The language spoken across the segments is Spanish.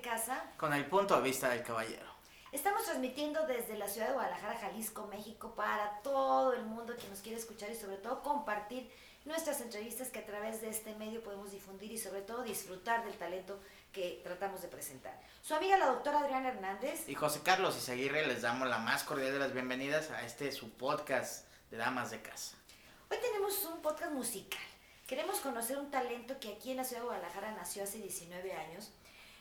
Casa. Con el punto de vista del caballero. Estamos transmitiendo desde la ciudad de Guadalajara, Jalisco, México, para todo el mundo que nos quiere escuchar y sobre todo compartir nuestras entrevistas que a través de este medio podemos difundir y sobre todo disfrutar del talento que tratamos de presentar. Su amiga la doctora Adriana Hernández. Y José Carlos Izaguirre les damos la más cordial de las bienvenidas a este su podcast de Damas de Casa. Hoy tenemos un podcast musical. Queremos conocer un talento que aquí en la ciudad de Guadalajara nació hace 19 años,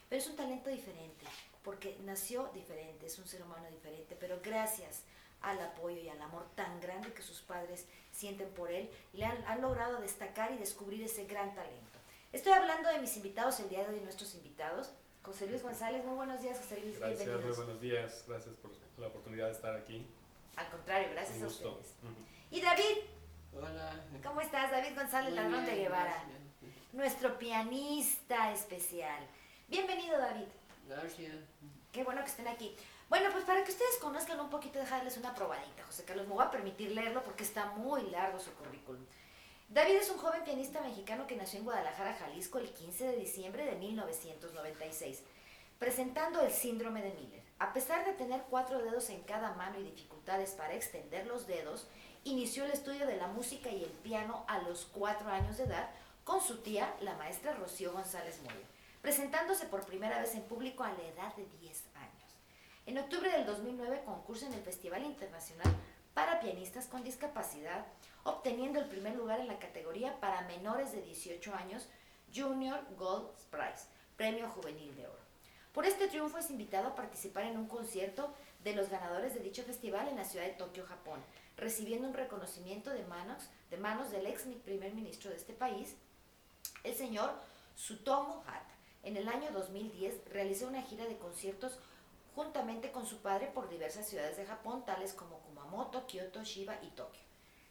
pero es un talento diferente porque nació diferente, es un ser humano diferente, pero gracias al apoyo y al amor tan grande que sus padres sienten por él, le han, logrado destacar y descubrir ese gran talento. Estoy hablando de mis invitados el día de hoy, nuestros invitados. José Luis González, muy buenos días, José Luis. Gracias, muy buenos días, gracias por la oportunidad de estar aquí. Al contrario, gracias a ustedes. Y David. Hola. ¿Cómo estás, David González Ladrón de Guevara? Nuestro pianista especial. Bienvenido, David. Gracias. Qué bueno que estén aquí. Bueno, pues para que ustedes conozcan un poquito, dejarles una probadita, José Carlos. Me voy a permitir leerlo porque está muy largo su currículum. David es un joven pianista mexicano que nació en Guadalajara, Jalisco, el 15 de diciembre de 1996, presentando el síndrome de Miller. A pesar de tener cuatro dedos en cada mano y dificultades para extender los dedos, inició el estudio de la música y el piano a los cuatro años de edad con su tía, la maestra Rocío González Moya presentándose por primera vez en público a la edad de 10 años. En octubre del 2009 concursa en el Festival Internacional para Pianistas con Discapacidad, obteniendo el primer lugar en la categoría para menores de 18 años Junior Gold Prize, Premio Juvenil de Oro. Por este triunfo es invitado a participar en un concierto de los ganadores de dicho festival en la ciudad de Tokio, Japón, recibiendo un reconocimiento de manos, de manos del ex primer ministro de este país, el señor Sutomo Hata. En el año 2010 realizó una gira de conciertos juntamente con su padre por diversas ciudades de Japón, tales como Kumamoto, Kyoto, Shiba y Tokio.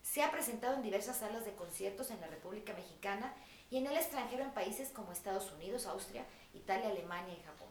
Se ha presentado en diversas salas de conciertos en la República Mexicana y en el extranjero en países como Estados Unidos, Austria, Italia, Alemania y Japón.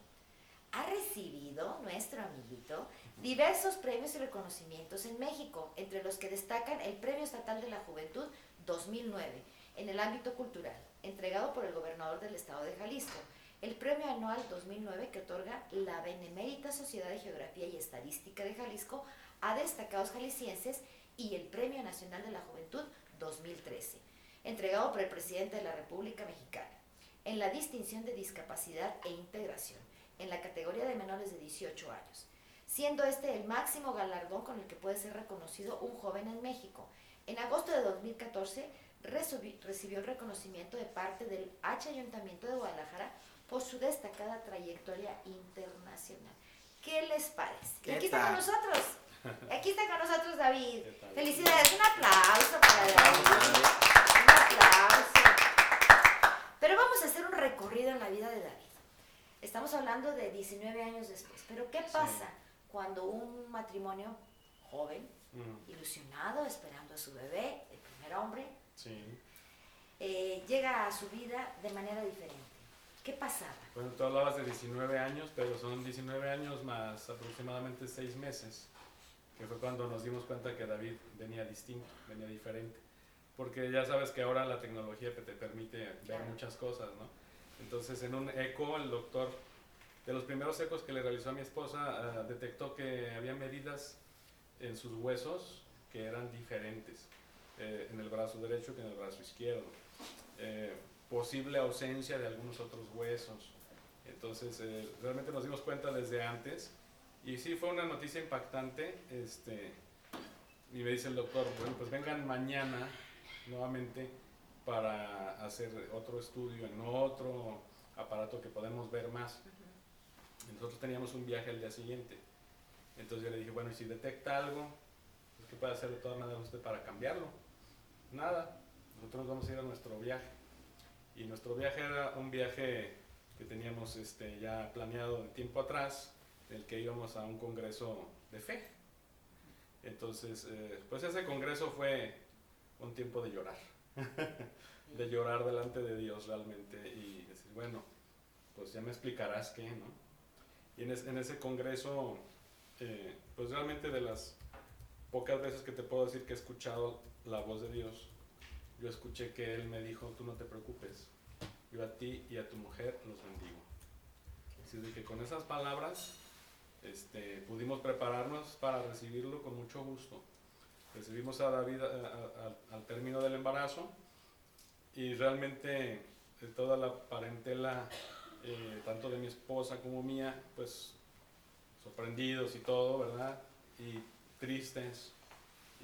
Ha recibido, nuestro amiguito, diversos premios y reconocimientos en México, entre los que destacan el Premio Estatal de la Juventud 2009 en el ámbito cultural, entregado por el gobernador del estado de Jalisco, el premio anual 2009 que otorga la Benemérita Sociedad de Geografía y Estadística de Jalisco a destacados jaliscienses y el Premio Nacional de la Juventud 2013, entregado por el presidente de la República Mexicana, en la distinción de discapacidad e integración, en la categoría de menores de 18 años, siendo este el máximo galardón con el que puede ser reconocido un joven en México. En agosto de 2014 recibió el reconocimiento de parte del H Ayuntamiento de Guadalajara por su destacada trayectoria internacional. ¿Qué les parece? Y aquí está con nosotros. Aquí está con nosotros David. Felicidades, un aplauso para David. Un aplauso. Pero vamos a hacer un recorrido en la vida de David. Estamos hablando de 19 años después. Pero ¿qué pasa cuando un matrimonio joven, mm. ilusionado, esperando a su bebé, el primer hombre, eh, llega a su vida de manera diferente? ¿Qué pasaba? Bueno, tú hablabas de 19 años, pero son 19 años más aproximadamente 6 meses, que fue cuando nos dimos cuenta que David venía distinto, venía diferente. Porque ya sabes que ahora la tecnología te permite ver muchas cosas, ¿no? Entonces, en un eco, el doctor, de los primeros ecos que le realizó a mi esposa, ah, detectó que había medidas en sus huesos que eran diferentes, eh, en el brazo derecho que en el brazo izquierdo. Eh, posible ausencia de algunos otros huesos. Entonces, eh, realmente nos dimos cuenta desde antes. Y sí, fue una noticia impactante. Este, y me dice el doctor, bueno, pues vengan mañana nuevamente para hacer otro estudio en otro aparato que podemos ver más. Nosotros teníamos un viaje al día siguiente. Entonces yo le dije, bueno, y si detecta algo, pues, ¿qué puede hacer de todas maneras usted para cambiarlo? Nada, nosotros vamos a ir a nuestro viaje. Y nuestro viaje era un viaje que teníamos este, ya planeado de tiempo atrás, el que íbamos a un congreso de fe. Entonces, eh, pues ese congreso fue un tiempo de llorar, de llorar delante de Dios realmente y decir, bueno, pues ya me explicarás qué, ¿no? Y en, en ese congreso, eh, pues realmente de las pocas veces que te puedo decir que he escuchado la voz de Dios, escuché que él me dijo, tú no te preocupes, yo a ti y a tu mujer los bendigo. Así de que con esas palabras este, pudimos prepararnos para recibirlo con mucho gusto. Recibimos a David al término del embarazo y realmente de toda la parentela, eh, tanto de mi esposa como mía, pues sorprendidos y todo, ¿verdad? Y tristes.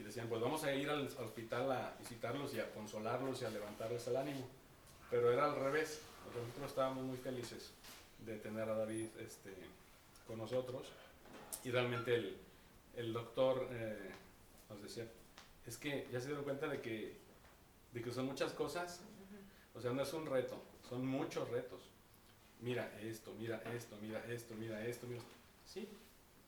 Y decían, pues vamos a ir al hospital a visitarlos y a consolarlos y a levantarles el ánimo. Pero era al revés. Nosotros estábamos muy felices de tener a David este, con nosotros. Y realmente el, el doctor eh, nos decía, es que ya se dieron cuenta de que, de que son muchas cosas o sea, no es un reto, son muchos retos. Mira esto, mira esto, mira esto, mira esto, mira esto. Sí,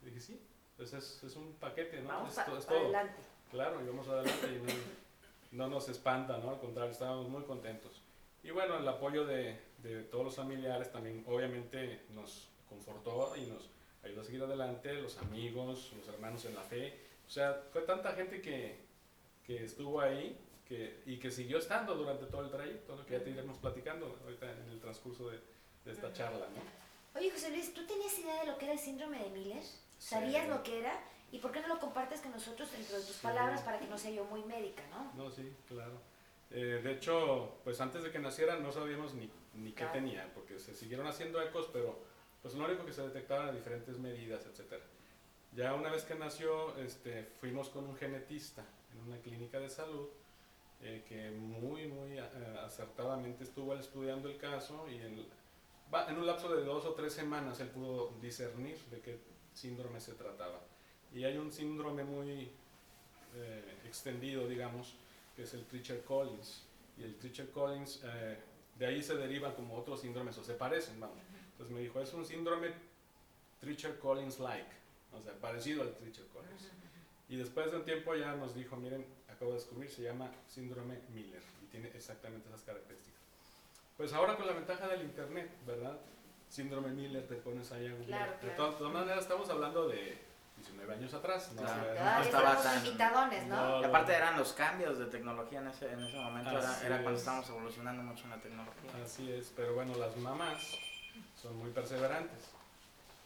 dije sí. Entonces es, es un paquete, ¿no? Vamos es, todo. adelante. Claro, y vamos adelante y no, nos espanta, ¿no? Al contrario, estábamos muy contentos. Y bueno, el apoyo de, de todos los familiares también obviamente nos confortó y nos ayudó a seguir adelante, los amigos, los hermanos en la fe. O sea, fue tanta gente que, que estuvo ahí y que siguió estando durante todo el trayecto, que ya te iremos platicando ahorita en el transcurso de, esta charla. ¿no? Oye, José Luis, ¿tú tenías idea de lo que era el síndrome de Miller? ¿Sabías lo que era? ¿Y por qué no lo compartes con nosotros dentro de tus palabras para que no sea yo muy médica, no? No, sí, claro. Eh, de hecho, pues antes de que naciera no sabíamos ni, ni qué tenía, porque se siguieron haciendo ecos, pero pues lo único que se detectaban eran diferentes medidas, etc. Ya una vez que nació, este, fuimos con un genetista en una clínica de salud eh, que muy, muy eh, acertadamente estuvo estudiando el caso y en, en un lapso de dos o tres semanas él pudo discernir de qué síndrome se trataba. Y hay un síndrome muy eh, extendido, digamos, que es el Treacher-Collins. Y el Treacher-Collins, de ahí se derivan como otros síndromes, o se parecen, vamos. Entonces me dijo, es un síndrome Treacher-Collins-like, o sea, parecido al Treacher-Collins. Y después de un tiempo ya nos dijo, miren, acabo de descubrir, se llama síndrome Miller y tiene exactamente esas características. Pues ahora con la ventaja del Internet, ¿verdad? Síndrome Miller, te pones ahí a Claro, De, todas, maneras, estamos hablando de 19 años atrás. No, no estaba tan... Limitadones, ¿no? y aparte eran los cambios de tecnología en ese, en ese momento, era, era, cuando estábamos evolucionando mucho en la tecnología. Así es, pero bueno, las mamás son muy perseverantes.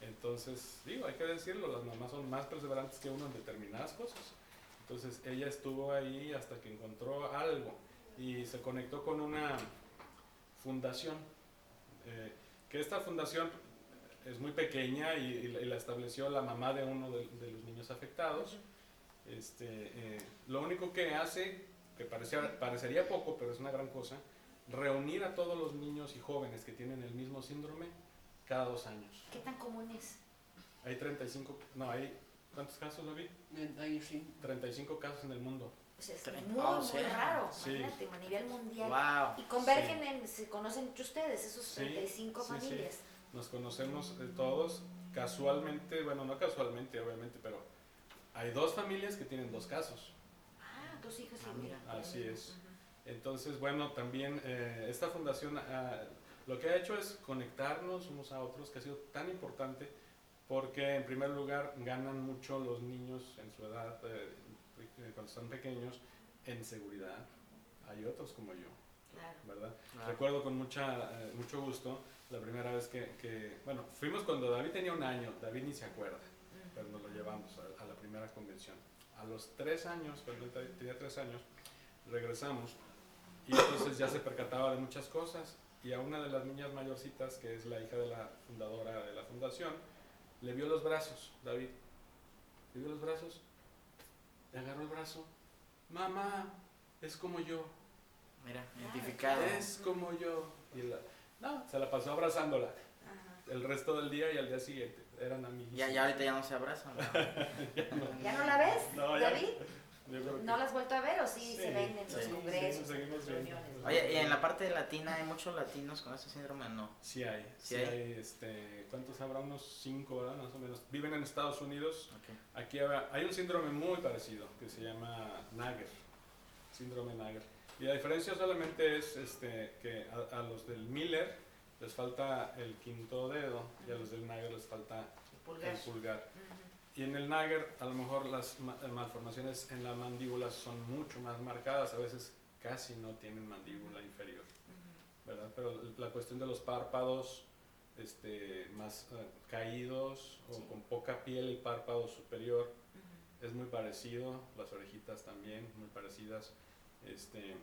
Entonces, digo, hay que decirlo, las mamás son más perseverantes que uno en determinadas cosas. Entonces ella estuvo ahí hasta que encontró algo y se conectó con una fundación, eh, que esta fundación es muy pequeña y, la estableció la mamá de uno de, los niños afectados. Este, eh, lo único que hace, que parecía, parecería poco, pero es una gran cosa, reunir a todos los niños y jóvenes que tienen el mismo síndrome cada dos años. ¿Qué tan común es? Hay 35, no, hay ¿Cuántos casos lo vi? 35 casos en el mundo. Pues es muy, muy raro, imagínate, a nivel mundial. Y convergen en, se conocen entre ustedes, esos 35 familias. Nos conocemos todos casualmente, bueno, no casualmente, obviamente, pero hay dos familias que tienen dos casos. Ah, dos hijos y mira. Así es. Entonces, bueno, también eh, esta fundación ah, lo que ha hecho es conectarnos unos a otros, que ha sido tan importante porque en primer lugar ganan mucho los niños en su edad, eh, cuando están pequeños, en seguridad. Hay otros como yo, ¿verdad? Recuerdo con mucha, eh, mucho gusto la primera vez que, bueno, fuimos cuando David tenía un año, David ni se acuerda, pero nos lo llevamos a, la primera convención. A los tres años, cuando él tenía tres años, regresamos y entonces ya se percataba de muchas cosas y a una de las niñas mayorcitas, que es la hija de la fundadora de la fundación, le vio los brazos, David. Le vio los brazos, le agarró el brazo. Mamá, es como yo. Mira, identificado. Es como yo. Y la, no, se la pasó abrazándola. El resto del día y al día siguiente. Eran amigos. Ya, ya ahorita ya no se abrazan. ya, no. ¿Ya, no. la ves, David? ¿No las has vuelto a ver o sí, se ven en los congresos, reuniones? Oye, ¿y en la parte latina hay muchos latinos con este síndrome no? Sí hay. Sí, hay. este, ¿Cuántos habrá? Unos cinco, ¿verdad? Más o menos. Viven en Estados Unidos. Aquí hay un síndrome muy parecido que se llama Nager. Síndrome Nager. Y la diferencia solamente es este, que a, los del Miller les falta el quinto dedo y a los del Nager les falta el pulgar. Y en el Nager a lo mejor las eh, malformaciones en la mandíbula son mucho más marcadas, a veces casi no tienen mandíbula inferior, ¿verdad? Pero la cuestión de los párpados, este, más eh, caídos o con poca piel el párpado superior. Es muy parecido, las orejitas también, muy parecidas. Este,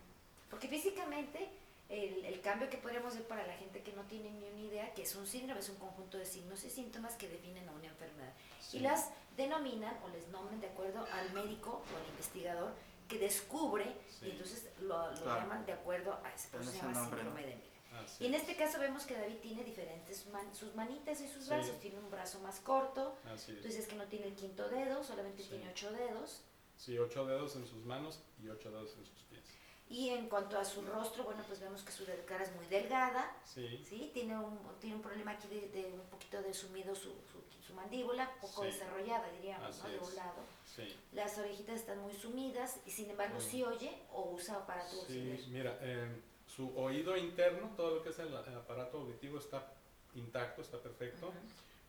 Porque físicamente el, el, cambio que podríamos ver para la gente que no tiene ni una idea, que es un síndrome, es un conjunto de signos y síntomas que definen a una enfermedad. Y las denominan o les nombran de acuerdo al médico o al investigador que descubre y entonces lo, lo llaman de acuerdo a ese, por se llama síndrome de Miller. Y en este caso vemos que David tiene diferentes, sus manitas y sus brazos. Tiene un brazo más corto. entonces es. que no tiene el quinto dedo, solamente tiene ocho dedos. Sí, ocho dedos en sus manos y ocho dedos en sus pies. Y en cuanto a su rostro, bueno, pues vemos que su cara es muy delgada. Sí. ¿sí? Tiene, un, tiene un problema aquí de, un poquito de sumido su, su, mandíbula, poco desarrollada, diríamos, ¿no? De un lado. Sí. Las orejitas están muy sumidas y sin embargo sí, oye o usa aparato Sí, mira, eh, su oído interno, todo lo que es el, aparato auditivo está intacto, está perfecto,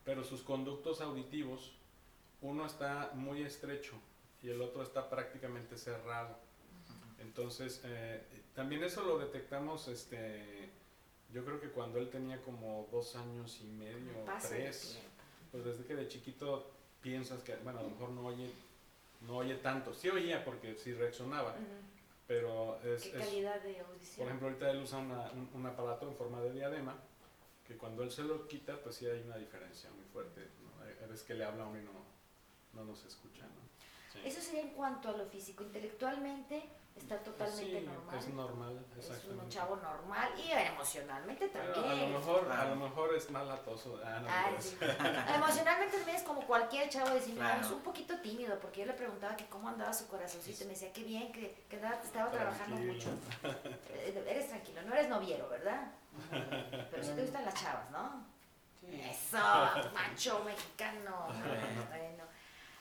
pero sus conductos auditivos, uno está muy estrecho y el otro está prácticamente cerrado. Entonces, eh, también eso lo detectamos, este, yo creo que cuando él tenía como dos años y medio, tres, pues desde que de chiquito piensas que, bueno, a lo mejor no oye, no oye tanto, sí oía porque sí reaccionaba, pero es... ¿Qué calidad de audición? Por ejemplo, ahorita él usa un, aparato en forma de diadema, que cuando él se lo quita, pues sí hay una diferencia muy fuerte. ¿no? veces que le habla a uno y no, no nos escucha. Eso sería en cuanto a lo físico. Intelectualmente está totalmente sí, normal. Es normal, exactamente. Es un chavo normal y emocionalmente también. a lo mejor, a lo mejor es más latoso. Ah, no, sí. emocionalmente también es como cualquier chavo de cine, es un poquito tímido, porque yo le preguntaba que cómo andaba su corazoncito y me decía que bien, que, que estaba trabajando mucho. Eh, eres tranquilo, no eres noviero, ¿verdad? Pero sí te gustan las chavas, ¿no? Eso, macho mexicano. bueno.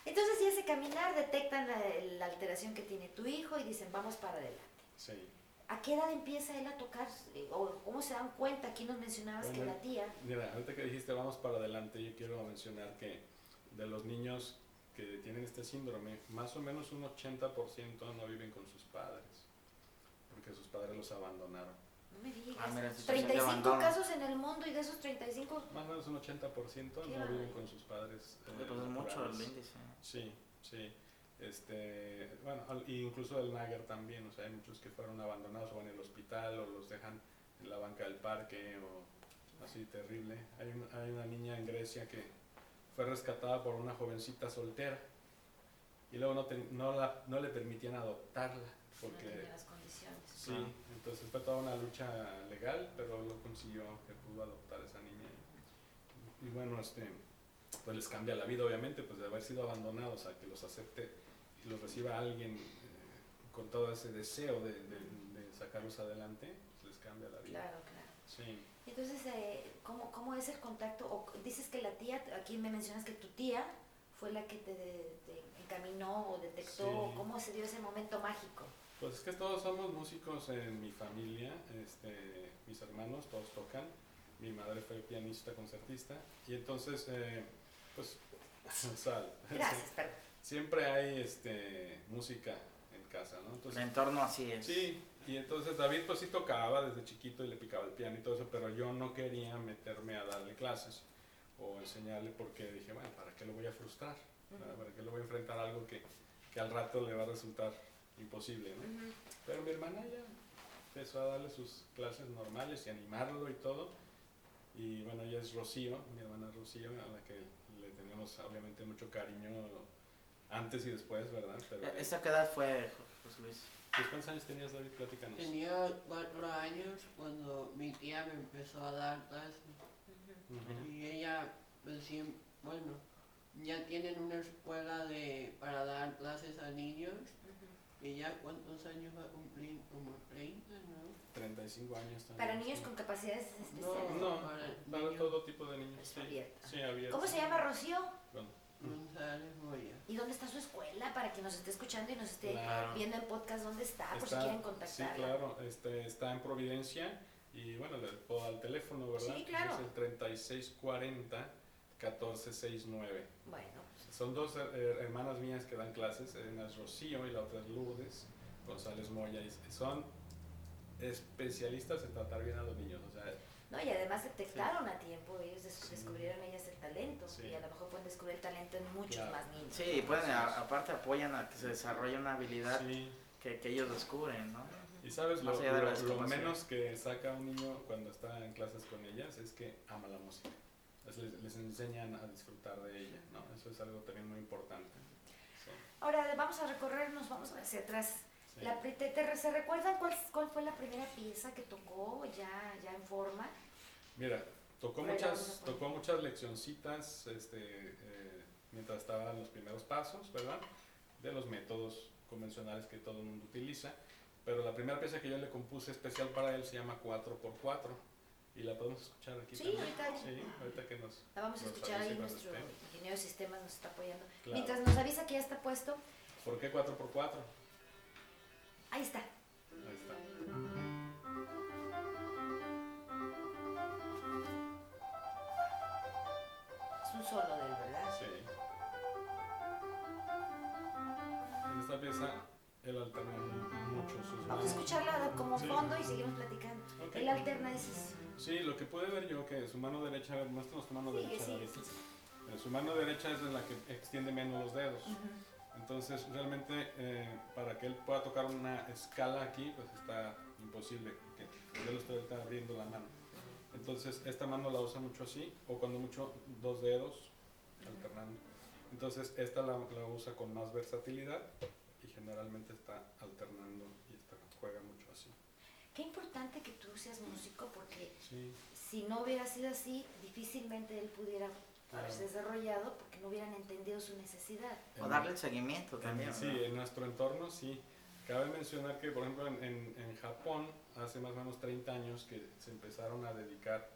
Entonces, si ese caminar detectan la, alteración que tiene tu hijo y dicen, vamos para adelante. Sí. ¿A qué edad empieza él a tocar? ¿O cómo se dan cuenta? Aquí nos mencionabas que la tía... Mira, ahorita que dijiste vamos para adelante, yo quiero mencionar que de los niños que tienen este síndrome, más o menos un 80% no viven con sus padres, porque sus padres los abandonaron. No me digas. 35 ah, casos en el mundo y de esos 35... Más o menos un 80% no viven con sus padres. Eh, pues es mucho el índice. Sí, sí. Este, bueno, incluso el Nager también, o sea, hay muchos que fueron abandonados o en el hospital o los dejan en la banca del parque o así terrible. Hay, hay una niña en Grecia que fue rescatada por una jovencita soltera y luego no, no, la, no le permitían adoptarla porque... No las condiciones. Sí, entonces fue toda una lucha legal, pero lo consiguió que pudo adoptar a esa niña. Y, bueno, este, pues les cambia la vida, obviamente, pues de haber sido abandonados a que los acepte y los reciba alguien eh, con todo ese deseo de, sacarlos adelante, pues les cambia la vida. Claro, claro. Sí. Entonces, eh, ¿cómo, ¿cómo es el contacto? O dices que la tía, aquí me mencionas que tu tía fue la que te, encaminó o detectó, ¿cómo se dio ese momento mágico? Pues es que todos somos músicos en mi familia, este, mis hermanos todos tocan, mi madre fue pianista, concertista, y entonces, eh, pues, sal. Gracias, perdón. Siempre hay este, música en casa, ¿no? Entonces, el entorno así es. Sí, y entonces David pues sí tocaba desde chiquito y le picaba el piano y todo eso, pero yo no quería meterme a darle clases o enseñarle porque dije, bueno, ¿para qué lo voy a frustrar? ¿Para qué lo voy a enfrentar a algo que, que al rato le va a resultar imposible, ¿no? Pero mi hermana ya empezó a darle sus clases normales y animarlo y todo. Y bueno, ella es Rocío, mi hermana Rocío, a la que le tenemos obviamente mucho cariño antes y después, ¿verdad? Pero, ¿Esa qué edad fue, José Luis? ¿Cuántos años tenías, David? Platícanos. Tenía cuatro años cuando mi tía me empezó a dar clases. Y ella, pues, bueno, ya tienen una escuela de, para dar clases a niños ¿Y ya cuántos años va a cumplir? ¿Como 30, no? 35 años también. ¿Para niños con capacidades especiales? No, no para, todo tipo de niños. Sí, sí, abierto. ¿Cómo se llama Rocío? González Moya. ¿Y dónde está su escuela? Para que nos esté escuchando y nos esté viendo el podcast, ¿dónde está? Por si quieren contactar. Sí, claro, este, está en Providencia y bueno, le puedo dar el teléfono, ¿verdad? Sí, claro. Es el 3640 1469. Bueno, son dos eh, eh, hermanas mías que dan clases, una es Rocío y la otra es Lourdes González Moya. Y son especialistas en tratar bien a los niños. O sea, no, y además detectaron a tiempo, ellos descubrieron sí. ellas el talento y a lo mejor pueden descubrir el talento en muchos más niños. Sí, pueden, aparte apoyan a que se desarrolle una habilidad que, ellos descubren, ¿no? Y sabes, lo menos que saca un niño cuando está en clases con ellas es que ama la música. Les, les enseñan a disfrutar de ella, ¿no? Eso es algo también muy importante. Ahora vamos a recorrernos, vamos hacia atrás. La, te, ¿Se recuerdan cuál, cuál fue la primera pieza que tocó ya, ya en forma? Mira, tocó muchas, tocó muchas leccioncitas este, eh, mientras estaba en los primeros pasos, ¿verdad? De los métodos convencionales que todo el mundo utiliza. Pero la primera pieza que yo le compuse especial para él se llama 4x4 y la podemos escuchar aquí. Sí, ahorita. Sí, ahorita que nos. La vamos a escuchar ahí, nuestro ingeniero de sistemas nos está apoyando. Mientras nos avisa que ya está puesto. ¿Por qué 4x4? Ahí está. Ahí está. Es un solo de él, ¿verdad? Sí. En esta pieza él alterna mucho sus Vamos a escucharla como fondo y seguimos platicando. Él alterna esos. Sí, lo que puede ver yo que su mano derecha, a ver, muéstranos tu mano derecha. Eh, su mano derecha es la que extiende menos los dedos. Entonces, realmente, eh, para que él pueda tocar una escala aquí, pues está imposible, porque él está abriendo la mano. Entonces, esta mano la usa mucho así, o cuando mucho dos dedos, alternando. Entonces, esta la, la usa con más versatilidad y generalmente está alternando y esta juega mucho así. Qué importante que tú seas músico porque si no hubiera sido así, difícilmente él pudiera haberse desarrollado porque no hubieran entendido su necesidad. O darle seguimiento también. sí, en nuestro entorno sí. Cabe mencionar que, por ejemplo, en, en, Japón, hace más o menos 30 años que se empezaron a dedicar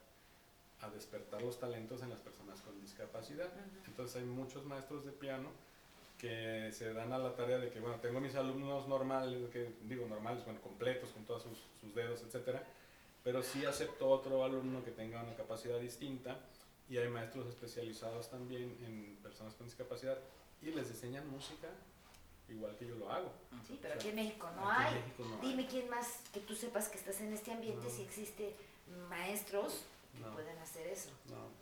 a despertar los talentos en las personas con discapacidad. Entonces hay muchos maestros de piano que se dan a la tarea de que, bueno, tengo mis alumnos normales, que digo normales, bueno, completos, con todos sus, sus dedos, etcétera, pero sí acepto otro alumno que tenga una capacidad distinta y hay maestros especializados también en personas con discapacidad y les enseñan música igual que yo lo hago. Sí, pero aquí en México no hay. Dime quién más que tú sepas que estás en este ambiente, si existe maestros que pueden hacer eso. No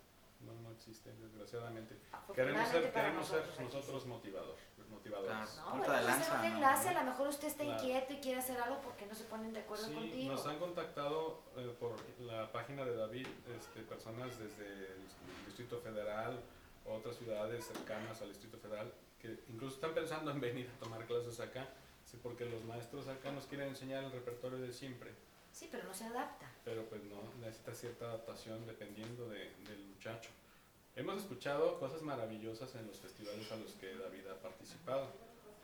no, no existe, desgraciadamente. Queremos ser, queremos ser nosotros motivadores. motivadores. No, bueno, hacer un enlace, a lo mejor usted está inquieto y quiere hacer algo porque no se ponen de acuerdo sí, contigo. Nos han contactado eh, por la página de David este, personas desde el Distrito Federal o otras ciudades cercanas al Distrito Federal que incluso están pensando en venir a tomar clases acá, sí, porque los maestros acá nos quieren enseñar el repertorio de siempre. Sí, pero no se adapta. Pero pues no, necesita cierta adaptación dependiendo de, del muchacho. Hemos escuchado cosas maravillosas en los festivales a los que David ha participado.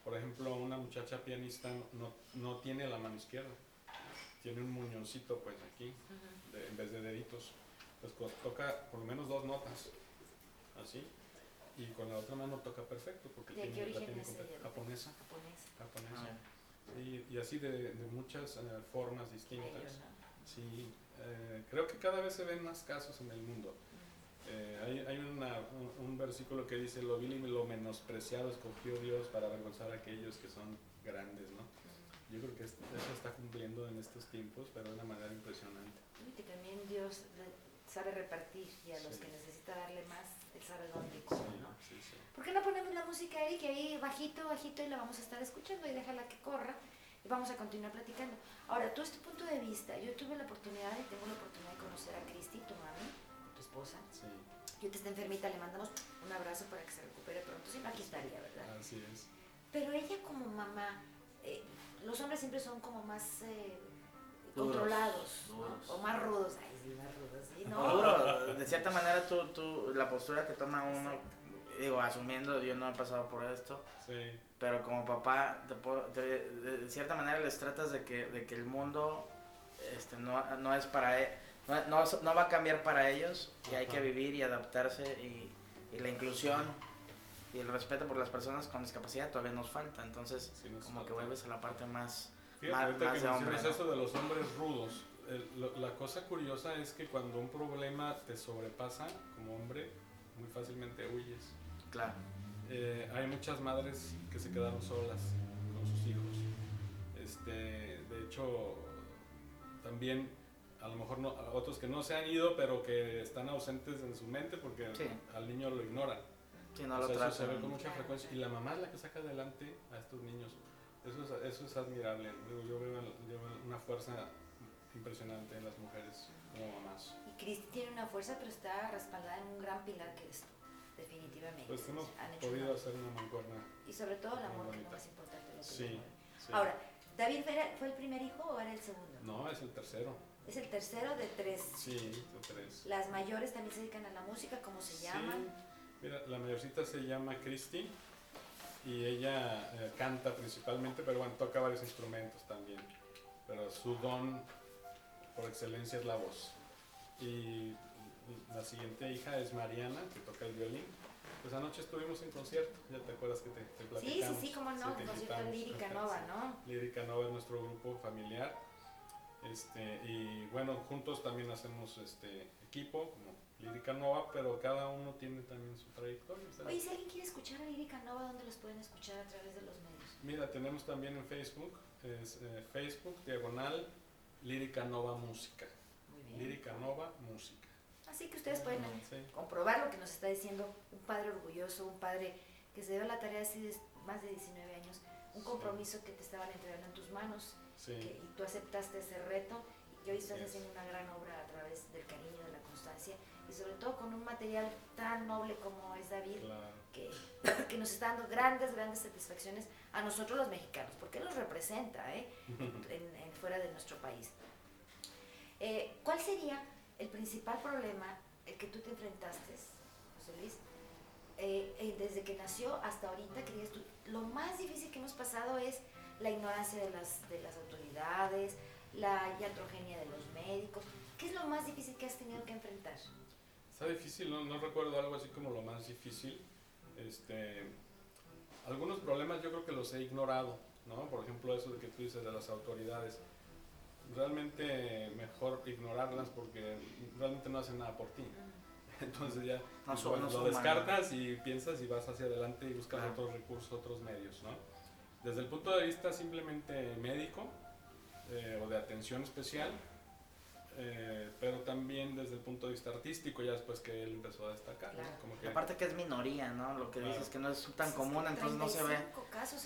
Por ejemplo, una muchacha pianista no, no tiene la mano izquierda, tiene un muñoncito pues aquí, en vez de deditos. Pues toca por lo menos dos notas, así, y con la otra mano toca perfecto porque tiene, la tiene japonesa. japonesa. Ah. Y, así de, muchas eh, formas distintas. Sí, eh, creo que cada vez se ven más casos en el mundo. Eh, hay, hay una, un, versículo que dice, lo vil y lo menospreciado escogió Dios para avergonzar a aquellos que son grandes, ¿no? Yo creo que eso está cumpliendo en estos tiempos, pero de una manera impresionante. Y que también Dios sabe repartir y a los que necesita darle más, sabe dónde y cómo, ¿no? ¿Por qué no ponemos la música, Eric, ahí bajito, bajito y la vamos a estar escuchando y déjala que corra y vamos a continuar platicando? Ahora, tú este punto de vista, yo tuve la oportunidad y tengo la oportunidad de conocer a Cristi, tu mami, tu esposa. Sí. Yo te está enfermita, le mandamos un abrazo para que se recupere pronto, si no aquí estaría, ¿verdad? Así es. Pero ella como mamá, eh, los hombres siempre son como más... Eh, controlados o más rudos. Ay, sí, más rudos, ¿sí? ¿no? de cierta manera, tú, tú, la postura que toma uno digo, asumiendo, yo no he pasado por esto, pero como papá, de, cierta manera les tratas de que, de que el mundo este, no, no es para e, no, no, va a cambiar para ellos y hay que vivir y adaptarse y, y, la inclusión y el respeto por las personas con discapacidad todavía nos falta, entonces como que vuelves a la parte más, más, de hombre. eso de los hombres rudos, la cosa curiosa es que cuando un problema te sobrepasa como hombre, muy fácilmente huyes. Claro. Eh, hay muchas madres que se quedaron solas con sus hijos. Este, de hecho, también a lo mejor no, otros que no se han ido, pero que están ausentes en su mente porque al niño lo ignoran. Sí, no lo Eso se ve con mucha frecuencia. Y la mamá es la que saca adelante a estos niños. Eso es, eso es admirable. Yo veo, una fuerza impresionante en las mujeres como mamás. Y Cristi tiene una fuerza, pero está respaldada en un gran pilar que es definitivamente. Pues hemos podido hacer una mancuerna. Y sobre todo el amor, que es lo más importante. Lo que sí, sí, Ahora, ¿David fue el primer hijo o era el segundo? No, es el tercero. Es el tercero de tres. Sí, de tres. Las mayores también se dedican a la música, ¿cómo se llaman? Mira, la mayorcita se llama Christy y ella eh, canta principalmente, pero bueno, toca varios instrumentos también. Pero su don por excelencia es la voz. Y la siguiente hija es Mariana, que toca el violín. Pues anoche estuvimos en concierto, ya te acuerdas que te, te platicamos. Sí, sí, sí, cómo no, sí, concierto Lírica Nova, ¿no? Lírica Nova es nuestro grupo familiar. Este, y bueno, juntos también hacemos este equipo, como Lírica Nova, pero cada uno tiene también su trayectoria. Oye, si alguien quiere escuchar a Lírica Nova, ¿dónde los pueden escuchar a través de los medios? Mira, tenemos también en Facebook, es eh, Facebook, diagonal, Lírica Nova Música. Muy bien. Lírica Nova Música. Así que ustedes pueden comprobar lo que nos está diciendo un padre orgulloso, un padre que se dio la tarea de más de 19 años, un compromiso que te estaban entregando en tus manos y tú aceptaste ese reto y hoy estás haciendo una gran obra a través del cariño, de la constancia y sobre todo con un material tan noble como es David, que, que, nos está dando grandes, grandes satisfacciones a nosotros los mexicanos, porque nos representa ¿eh? en, fuera de nuestro país. Eh, ¿Cuál sería el principal problema el que tú te enfrentaste, José Luis, eh, desde que nació hasta ahorita, que tú, lo más difícil que hemos pasado es la ignorancia de las, de las autoridades, la iatrogenia de los médicos. ¿Qué es lo más difícil que has tenido que enfrentar? Está difícil, no, no recuerdo algo así como lo más difícil. Este, algunos problemas yo creo que los he ignorado, ¿no? Por ejemplo, eso de que tú dices de las autoridades. Realmente mejor ignorarlas porque realmente no hacen nada por ti. Entonces ya lo descartas y piensas y vas hacia adelante y buscas otros recursos, otros medios, ¿no? Desde el punto de vista simplemente médico eh, o de atención especial, eh, pero también desde el punto de vista artístico, ya después que él empezó a destacar. Como que, Aparte que es minoría, ¿no? Lo que dices que no es tan común, entonces no se ve,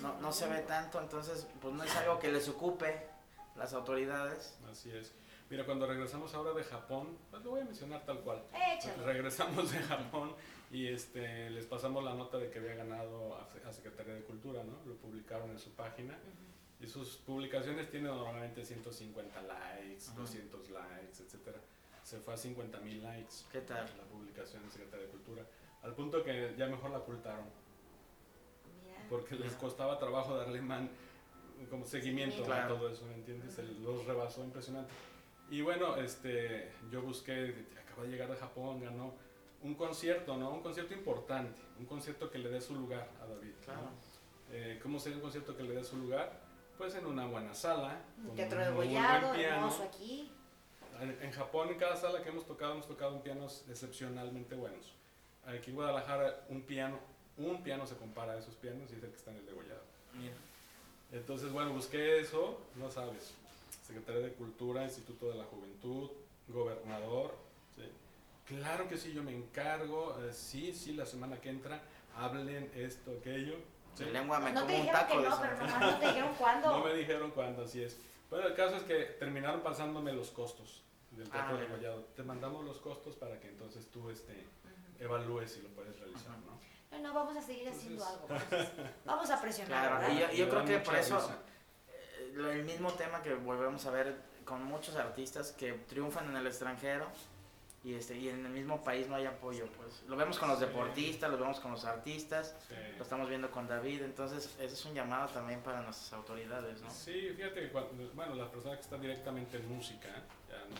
no, no se ve tanto, entonces pues no es algo que les ocupe las autoridades. Así es. Mira, cuando regresamos ahora de Japón, pues lo voy a mencionar tal cual. Regresamos de Japón y este, les pasamos la nota de que había ganado a, Secretaría de Cultura, ¿no? Lo publicaron en su página. Y sus publicaciones tienen normalmente 150 likes, 200 likes, etc. Se fue a 50 mil likes. ¿Qué tal? La publicación de Secretaría de Cultura. Al punto que ya mejor la ocultaron. Porque les costaba trabajo darle man, como seguimiento a todo eso, ¿me entiendes? los rebasó impresionante. Y bueno, este, yo busqué, acaba de llegar de Japón, ganó un concierto, ¿no? Un concierto importante, un concierto que le dé su lugar a David. Claro. Eh, ¿Cómo sería un concierto que le dé su lugar? Pues en una buena sala. Un teatro de bollado, hermoso aquí. En, Japón, en cada sala que hemos tocado, hemos tocado en pianos excepcionalmente buenos. Aquí en Guadalajara, un piano, un piano se compara a esos pianos y es el que está en el degollado. Entonces, bueno, busqué eso, no sabes. Secretaría de Cultura, Instituto de la Juventud, gobernador. Claro que sí, yo me encargo. Eh, sí, sí, la semana que entra hablen esto, aquello. ¿Sí? lengua me no como un taco. Que no, pero nomás no te dijeron cuándo. no me dijeron cuándo, así es. Bueno, el caso es que terminaron pasándome los costos del teatro ah, de Gollado. Te mandamos los costos para que entonces tú este, evalúes si lo puedes realizar, ¿no? No, no, vamos a seguir haciendo algo. vamos a presionar. Claro, y yo, creo que por eso el mismo tema que volvemos a ver con muchos artistas que triunfan en el extranjero y este y en el mismo país no hay apoyo pues. Lo vemos con los deportistas lo vemos con los artistas lo estamos viendo con David entonces ese es un llamado también para nuestras autoridades no sí fíjate que cuando, bueno las personas que están directamente en música ya no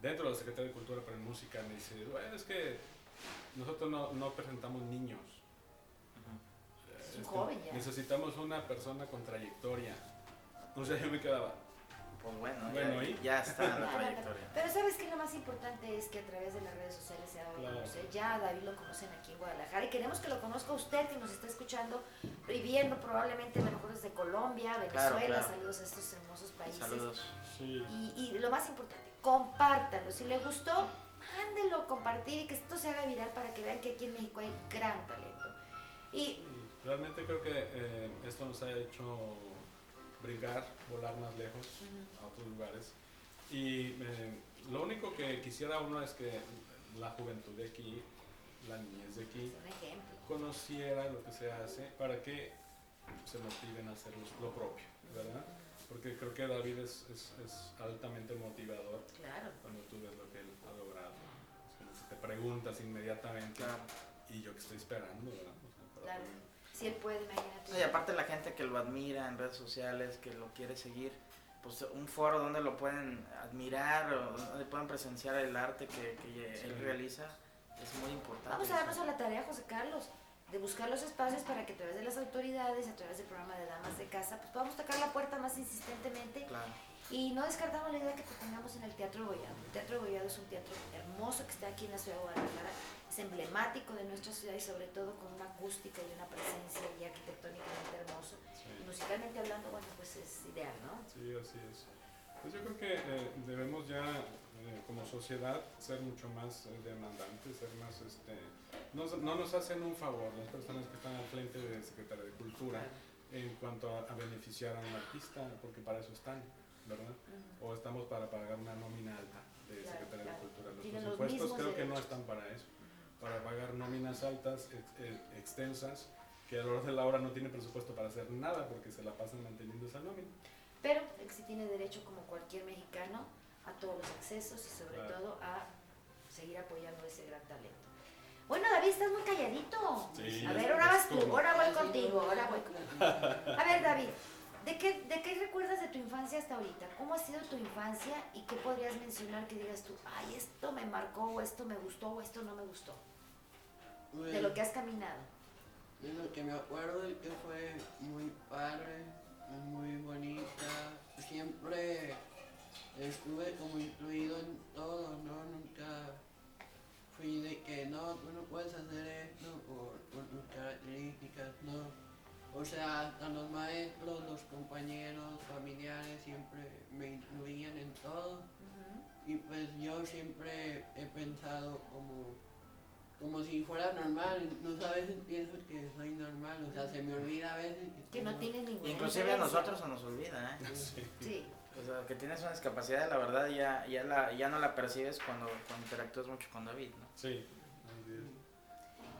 dentro de la secretaría de cultura pero en música me dice bueno es que nosotros no, no presentamos niños este, necesitamos una persona con trayectoria. O sea, yo me quedaba. Pues bueno, ya, está en la trayectoria. Pero sabes que lo más importante es que a través de las redes sociales se ha dado a conocer. Ya David lo conocen aquí en Guadalajara y queremos que lo conozca usted que nos está escuchando, viviendo probablemente a lo mejor desde Colombia, Venezuela. Saludos a estos hermosos países. Saludos. Y, y lo más importante, compártalo. Si le gustó, mándelo, compartir y que esto se haga viral para que vean que aquí en México hay gran talento. Y realmente creo que eh, esto nos ha hecho brincar, volar más lejos a otros lugares. Y eh, lo único que quisiera uno es que la juventud de aquí, la niñez de aquí, conociera lo que se hace para que se motiven a hacer lo propio, ¿verdad? Porque creo que David es, es, altamente motivador cuando tú ves lo que él ha logrado. te preguntas inmediatamente, ¿y yo que estoy esperando? ¿verdad? claro. Si él puede, imagínate. Y aparte la gente que lo admira en redes sociales, que lo quiere seguir, pues un foro donde lo pueden admirar o donde pueden presenciar el arte que, que él realiza, es muy importante. Vamos a darnos a la tarea, José Carlos de buscar los espacios para que a través de las autoridades, a través del programa de damas de casa, pues podamos tocar la puerta más insistentemente. Y no descartamos la idea que te pongamos en el Teatro Gollado. El Teatro Gollado es un teatro hermoso que está aquí en la ciudad de Guadalajara. Es emblemático de nuestra ciudad y sobre todo con una acústica y una presencia y arquitectónicamente hermoso. Y musicalmente hablando, bueno, pues es ideal, ¿no? Sí, así es. Pues yo creo que eh, debemos ya eh, como sociedad ser mucho más eh, demandantes, ser más, este, no, no, nos hacen un favor las personas que están al frente de Secretaría de Cultura en cuanto a, beneficiar a un artista, porque para eso están, ¿verdad? O estamos para pagar una nómina alta de Secretaría de Cultura. Los presupuestos creo que no están para eso, para pagar nóminas altas, extensas, que a lo largo de la hora no tiene presupuesto para hacer nada porque se la pasan manteniendo esa nómina. Pero él sí tiene derecho, como cualquier mexicano, a todos los accesos y sobre todo a seguir apoyando ese gran talento. Bueno, David, estás muy calladito. a ver, ahora vas tú, ahora voy contigo, ahora voy contigo. A ver, David, ¿de qué, ¿de qué recuerdas de tu infancia hasta ahorita? ¿Cómo ha sido tu infancia y qué podrías mencionar que digas tú, ay, esto me marcó, o esto me gustó, o esto no me gustó? de lo que has caminado. De lo que me acuerdo es que fue muy padre, muy bonita. Siempre estuve como incluido en todo, ¿no? Nunca fui de que no, tú no puedes hacer esto por, tus características, no. O sea, hasta los maestros, los compañeros, familiares siempre me incluían en todo. Y pues yo siempre he pensado como, como si fuera normal. No a veces pienso que soy normal. O sea, se me olvida a veces. Que, no, tiene ninguna Inclusive a nosotros se nos olvida, ¿eh? sí. O sea, que tienes una discapacidad, la verdad ya, ya, la, ya no la percibes cuando, cuando interactúas mucho con David, ¿no? Sí.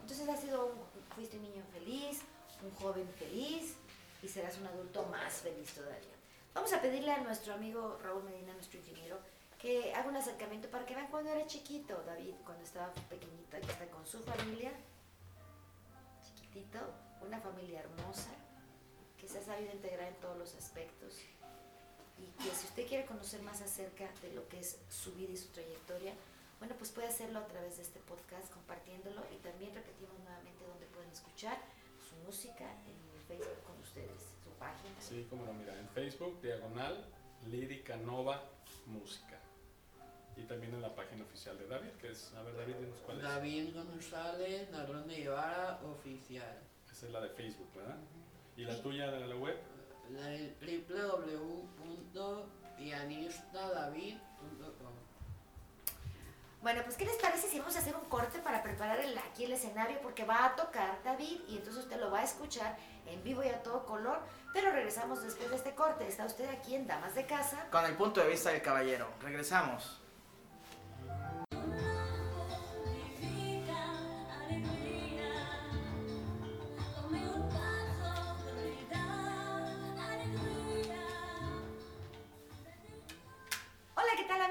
Entonces has sido, fuiste un niño feliz, un joven feliz y serás un adulto más feliz todavía. Vamos a pedirle a nuestro amigo Raúl Medina, nuestro ingeniero, que haga un acercamiento para que vean cuando era chiquito, David, cuando estaba pequeñito, que está con su familia, chiquitito, una familia hermosa, que se ha sabido integrar en todos los aspectos y que si usted quiere conocer más acerca de lo que es su vida y su trayectoria, bueno, pues puede hacerlo a través de este podcast, compartiéndolo y también repetimos nuevamente donde pueden escuchar música en Facebook con ustedes, su página. Sí, como lo mira, en Facebook, diagonal, Lírica Nova Música. Y también en la página oficial de David, que es, a ver, David, ¿cuál es? David González, Ladrón de Guevara, oficial. Esa es la de Facebook, ¿verdad? ¿Y la tuya de la web? La www.pianistadavid.com. Bueno, pues ¿qué les parece si vamos a hacer un corte para preparar el, aquí el escenario? Porque va a tocar David y entonces usted lo va a escuchar en vivo y a todo color. Pero regresamos después de este corte. Está usted aquí en Damas de Casa. Con el punto de vista del caballero. Regresamos.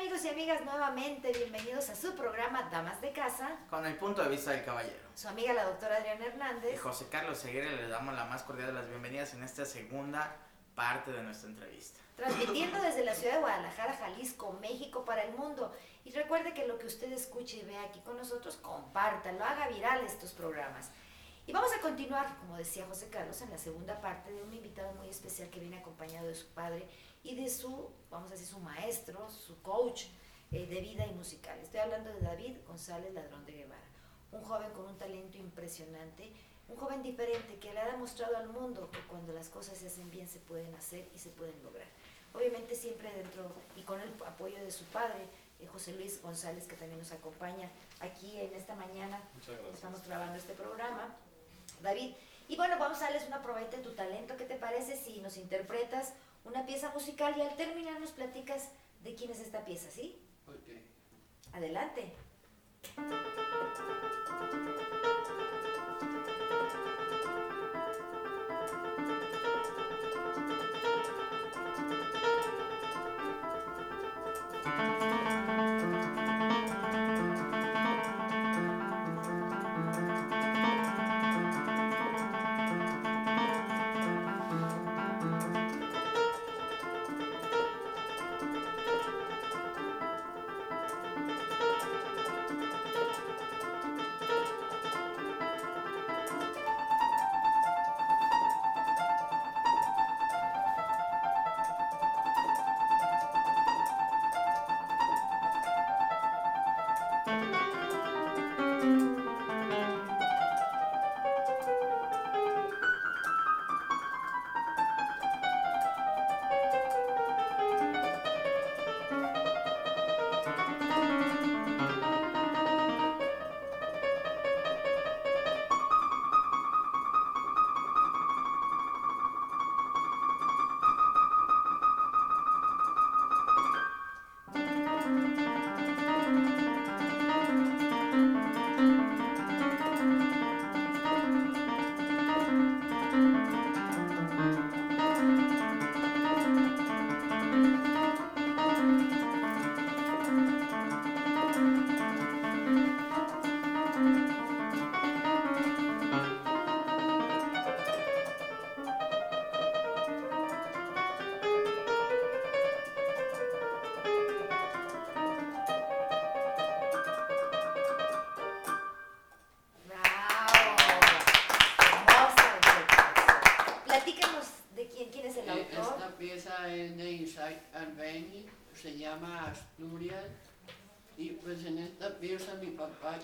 Y amigas, nuevamente bienvenidos a su programa Damas de Casa. Con el punto de vista del caballero. Su amiga la doctora Adriana Hernández. Y José Carlos Seguera le damos la más cordial de las bienvenidas en esta segunda parte de nuestra entrevista. Transmitiendo desde la ciudad de Guadalajara, Jalisco, México para el mundo. Y recuerde que lo que usted escuche y vea aquí con nosotros, compártalo, haga viral estos programas. Y vamos a continuar, como decía José Carlos, en la segunda parte de un invitado muy especial que viene acompañado de su padre y de su, vamos a decir, su maestro, su coach eh, de vida y musical. Estoy hablando de David González Ladrón de Guevara, un joven con un talento impresionante, un joven diferente que le ha demostrado al mundo que cuando las cosas se hacen bien se pueden hacer y se pueden lograr. Obviamente siempre dentro y con el apoyo de su padre, eh, José Luis González, que también nos acompaña aquí en esta mañana. Muchas gracias. Estamos grabando este programa. David, y bueno, vamos a darles una probeta de tu talento. ¿Qué te parece si nos interpretas una pieza musical y al terminar nos platicas de quién es esta pieza, ¿sí? Ok. Adelante.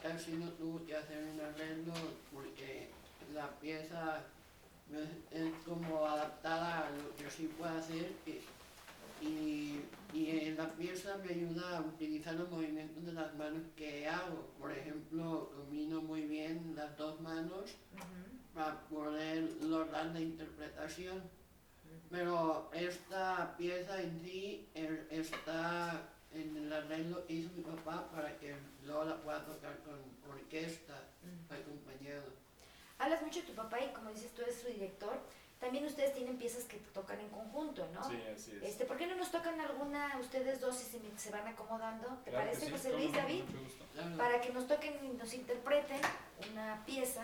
Casi no tuvo que hacer un arreglo porque la pieza es como adaptada a lo que sí puedo hacer y, y la pieza me ayuda a utilizar los movimientos de las manos que hago. Por ejemplo, domino muy bien las dos manos para poder lograr la interpretación. Pero esta pieza en sí er, está en el arreglo hizo mi papá para que luego la pueda tocar con orquesta, acompañado. Hablas mucho de tu papá y como dices tú eres su director. También ustedes tienen piezas que tocan en conjunto, ¿no? Sí, así es. Este, ¿Por qué no nos tocan alguna ustedes dos y se, van acomodando? ¿Te parece, José Luis, David? Para que nos toquen y nos interpreten una pieza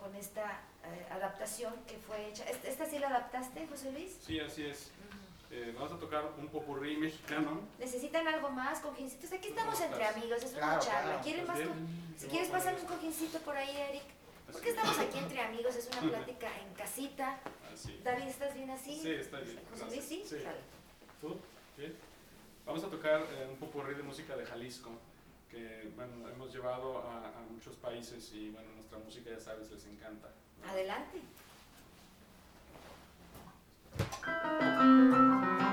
con esta eh, adaptación que fue hecha. ¿Esta, sí la adaptaste, José Luis? Sí, así es. Eh, vamos a tocar un popurrí mexicano. ¿Necesitan algo más, cojincitos? Aquí estamos entre amigos, es una charla. ¿Quieren más si quieres pasar un cojincito por ahí, Eric. Porque estamos aquí entre amigos, es una plática en casita. David, ¿estás bien así? Sí, está bien. José Luis, sí. ¿Tú? Bien. Vamos a tocar eh, un popurrí de música de Jalisco, que bueno, hemos llevado a, a muchos países y bueno, nuestra música ya sabes, les encanta. Adelante. Thank you.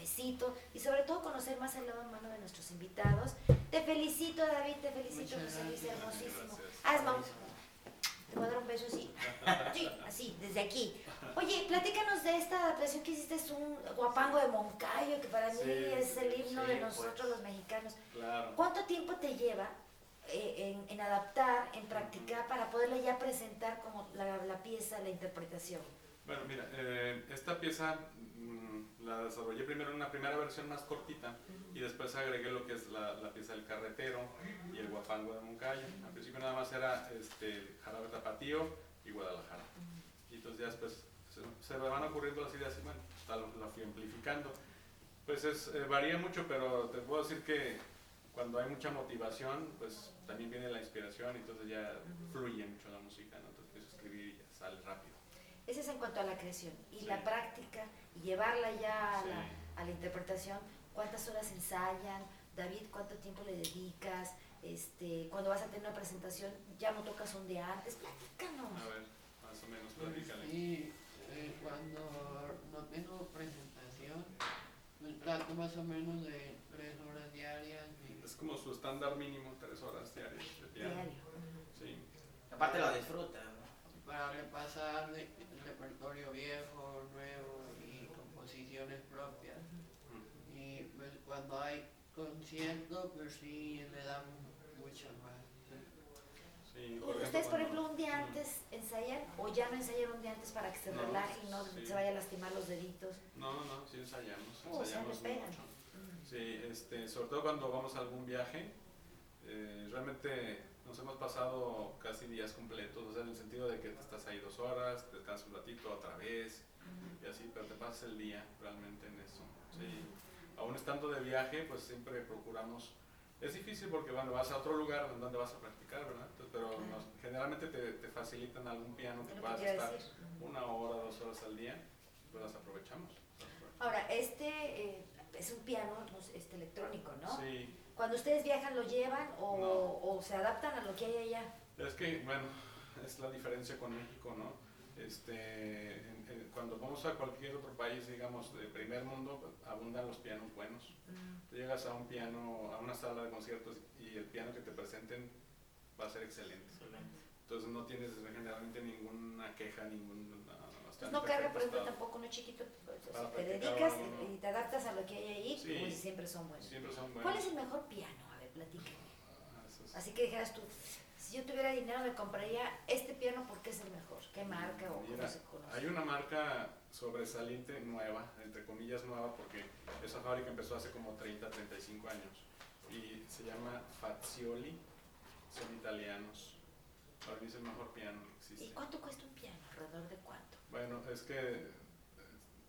Cafecito y sobre todo conocer más el lado humano de nuestros invitados. Te felicito, David, te felicito, José Luis, hermosísimo. Asma, te voy a dar un beso así. Sí, así, desde aquí. Oye, platícanos de esta adaptación que hiciste, es un guapango de Moncayo, que para mí es el himno de pues. nosotros los mexicanos. ¿Cuánto tiempo te lleva eh, en, adaptar, en practicar, para poderla ya presentar como la, pieza, la interpretación? Bueno, mira, eh, esta pieza mm, la desarrollé primero en una primera versión más cortita y después agregué lo que es la, pieza del carretero y el guapango de Moncayo. Al principio nada más era este, Jarabe Tapatío y Guadalajara. Y entonces ya después se, me van ocurriendo las ideas y bueno, la, fui amplificando. Pues es, eh, varía mucho, pero te puedo decir que cuando hay mucha motivación, pues también viene la inspiración y entonces ya fluye mucho la música, ¿no? entonces empiezo a escribir y ya sale rápido. Ese es en cuanto a la creación. Y la práctica, llevarla ya a, la, a, la, interpretación, ¿cuántas horas ensayan? David, ¿cuánto tiempo le dedicas? Este, cuando vas a tener una presentación, ya no tocas un día antes, platícanos. A ver, más o menos, platícale. Sí, eh, cuando no tengo presentación, me trato más o menos de tres horas diarias es como su estándar mínimo, tres horas diarias de piano. Diario. Sí. Aparte lo disfruta. Para repasar el repertorio viejo, nuevo propias. Y pues, cuando hay concierto, pues sí le dan mucho más. ¿Ustedes, por ejemplo, un día antes ensayan o ya no ensayan un día antes para que se relajen y no se vaya a lastimar los deditos? No, no, no, sí ensayamos. Oh, ensayamos o sea, mucho. Sí, este, sobre todo cuando vamos a algún viaje, eh, realmente nos hemos pasado casi días completos, o sea, en el sentido de que te estás ahí dos horas, descansas un ratito otra vez, y así, pero te pasas el día realmente en eso. Sí. Aún estando de viaje, pues siempre procuramos, es difícil porque bueno, vas a otro lugar donde vas a practicar, ¿verdad? pero generalmente te, te, facilitan algún piano que puedas estar una hora, dos horas al día, pues las aprovechamos. Ahora, este... Eh, es un piano este, electrónico, ¿no? Sí. Cuando ustedes viajan, ¿lo llevan o, o, se adaptan a lo que hay allá? Es que, bueno, es la diferencia con México, ¿no? Este, cuando vamos a cualquier otro país, digamos, de primer mundo, abundan los pianos buenos. Mm. llegas a un piano, a una sala de conciertos y el piano que te presenten va a ser excelente. excelente. Entonces no tienes generalmente ninguna queja, ningún pues no carga, por ejemplo, tampoco no chiquito. Pues, te dedicas y te adaptas a lo que hay ahí, pues siempre son buenos. Siempre son buenos. ¿Cuál es el mejor piano? A ver, platícame. Ah, Así que dijeras tú, si yo tuviera dinero me compraría este piano porque es el mejor. ¿Qué marca o cómo se conoce? Hay una marca sobresaliente nueva, entre comillas nueva, porque esa fábrica empezó hace como 30, 35 años. Y se llama Fazioli, son italianos. Para mí es el mejor piano que existe. ¿Y cuánto cuesta un piano? ¿Alrededor de cuánto? Bueno, es que eh,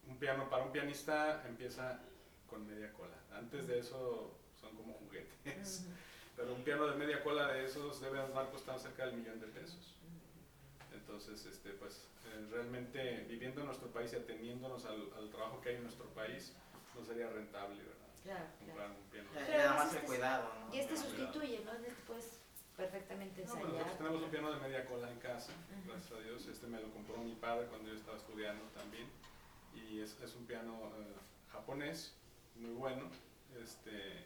un piano para un pianista empieza con media cola. Antes de eso son como juguetes. Pero un piano de media cola de esos debe andar costando cerca del millón de pesos. Entonces, este, pues eh, realmente viviendo en nuestro país y atendiéndonos al, trabajo que hay en nuestro país, no sería rentable, ¿verdad? Claro, Comprar un piano. nada más el este cuidado, Y este sustituye, ¿no? Este pues perfectamente ensayar. nosotros tenemos un piano de media cola en casa, gracias a Dios. Este me lo compró mi padre cuando yo estaba estudiando también. Y es, es un piano eh, japonés, muy bueno. Este,